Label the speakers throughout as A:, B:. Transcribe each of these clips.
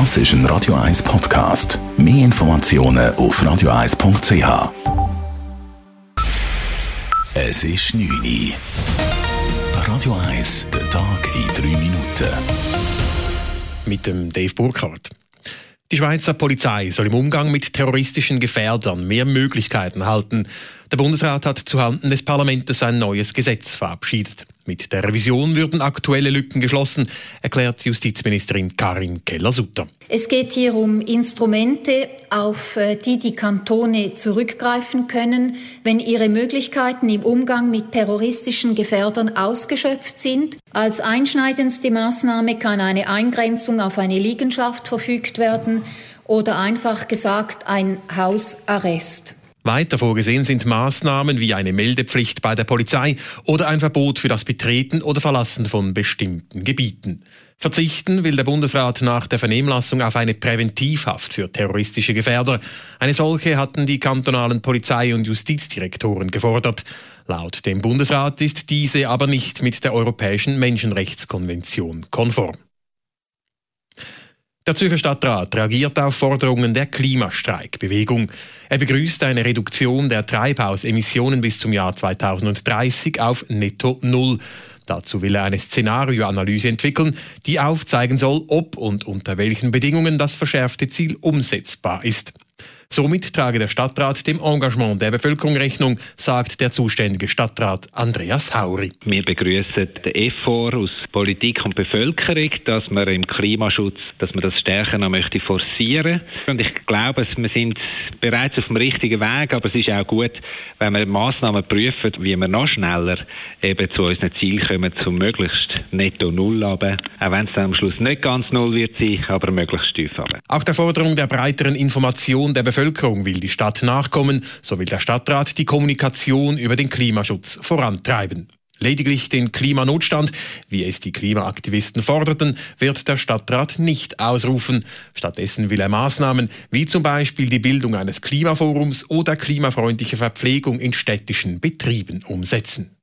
A: Das ist ein Radio 1 Podcast. Mehr Informationen auf radio1.ch. Es ist 9 Uhr. Radio 1, der Tag in 3 Minuten.
B: Mit dem Dave Burkhardt. Die Schweizer Polizei soll im Umgang mit terroristischen Gefährdern mehr Möglichkeiten erhalten. Der Bundesrat hat zuhanden des Parlaments ein neues Gesetz verabschiedet. Mit der Revision würden aktuelle Lücken geschlossen, erklärt Justizministerin Karin Keller-Sutter.
C: Es geht hier um Instrumente, auf äh, die die Kantone zurückgreifen können, wenn ihre Möglichkeiten im Umgang mit terroristischen Gefährdern ausgeschöpft sind. Als einschneidendste Maßnahme kann eine Eingrenzung auf eine Liegenschaft verfügt werden oder einfach gesagt ein Hausarrest.
B: Weiter vorgesehen sind Maßnahmen wie eine Meldepflicht bei der Polizei oder ein Verbot für das Betreten oder Verlassen von bestimmten Gebieten. Verzichten will der Bundesrat nach der Vernehmlassung auf eine Präventivhaft für terroristische Gefährder. Eine solche hatten die kantonalen Polizei- und Justizdirektoren gefordert. Laut dem Bundesrat ist diese aber nicht mit der Europäischen Menschenrechtskonvention konform. Der Zürcher Stadtrat reagiert auf Forderungen der Klimastreikbewegung. Er begrüßt eine Reduktion der Treibhausemissionen bis zum Jahr 2030 auf netto Null. Dazu will er eine Szenarioanalyse entwickeln, die aufzeigen soll, ob und unter welchen Bedingungen das verschärfte Ziel umsetzbar ist. Somit trage der Stadtrat dem Engagement der Bevölkerung Rechnung, sagt der zuständige Stadtrat Andreas Hauri.
D: Wir begrüßen den Effort aus Politik und Bevölkerung, dass man im Klimaschutz, dass man das stärker noch möchte forcieren. Und ich glaube, wir sind bereits auf dem richtigen Weg, aber es ist auch gut, wenn wir Maßnahmen prüfen, wie wir noch schneller eben zu unseren Zielen kommen, zum möglichst netto Null haben. Auch wenn es am Schluss nicht ganz Null wird sein, aber möglichst tief haben.
B: Auch der Forderung der breiteren Information der Bevölkerung Bevölkerung will die Stadt nachkommen, so will der Stadtrat die Kommunikation über den Klimaschutz vorantreiben. Lediglich den Klimanotstand, wie es die Klimaaktivisten forderten, wird der Stadtrat nicht ausrufen. Stattdessen will er Maßnahmen wie zum Beispiel die Bildung eines Klimaforums oder klimafreundliche Verpflegung in städtischen Betrieben umsetzen.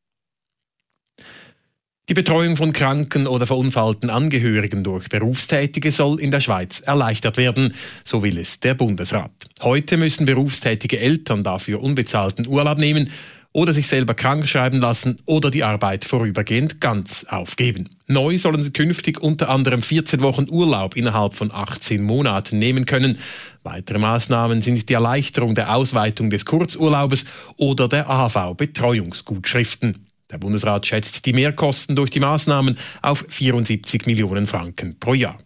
B: Die Betreuung von kranken oder verunfallten Angehörigen durch Berufstätige soll in der Schweiz erleichtert werden, so will es der Bundesrat. Heute müssen berufstätige Eltern dafür unbezahlten Urlaub nehmen oder sich selber krank schreiben lassen oder die Arbeit vorübergehend ganz aufgeben. Neu sollen sie künftig unter anderem 14 Wochen Urlaub innerhalb von 18 Monaten nehmen können. Weitere Maßnahmen sind die Erleichterung der Ausweitung des Kurzurlaubes oder der AV-Betreuungsgutschriften. Der Bundesrat schätzt die Mehrkosten durch die Maßnahmen auf 74 Millionen Franken pro Jahr.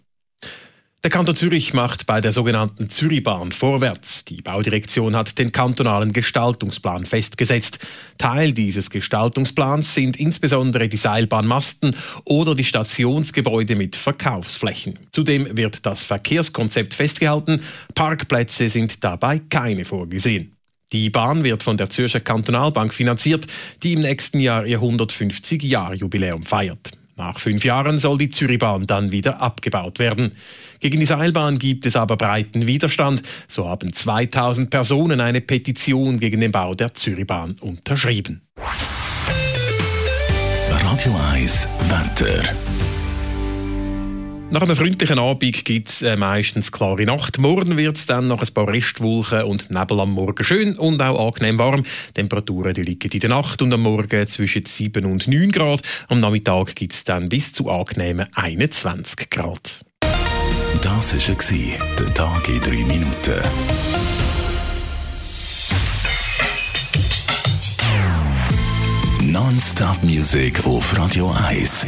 B: Der Kanton Zürich macht bei der sogenannten Zürichbahn vorwärts. Die Baudirektion hat den kantonalen Gestaltungsplan festgesetzt. Teil dieses Gestaltungsplans sind insbesondere die Seilbahnmasten oder die Stationsgebäude mit Verkaufsflächen. Zudem wird das Verkehrskonzept festgehalten. Parkplätze sind dabei keine vorgesehen. Die Bahn wird von der Zürcher Kantonalbank finanziert, die im nächsten Jahr ihr 150-Jahr-Jubiläum feiert. Nach fünf Jahren soll die Zürichbahn dann wieder abgebaut werden. Gegen die Seilbahn gibt es aber breiten Widerstand. So haben 2000 Personen eine Petition gegen den Bau der Zürichbahn unterschrieben.
A: Radio 1 Wetter.
B: Nach einem freundlichen Abend gibt es äh, meistens klare Nacht. Morgen wird es dann noch ein paar Restwolken und Nebel am Morgen schön und auch angenehm warm. Temperaturen die liegen in der Nacht und am Morgen zwischen 7 und 9 Grad. Am Nachmittag gibt es dann bis zu angenehmen 21 Grad.
A: Das war der Tag in 3 Minuten. Non-Stop Music auf Radio 1.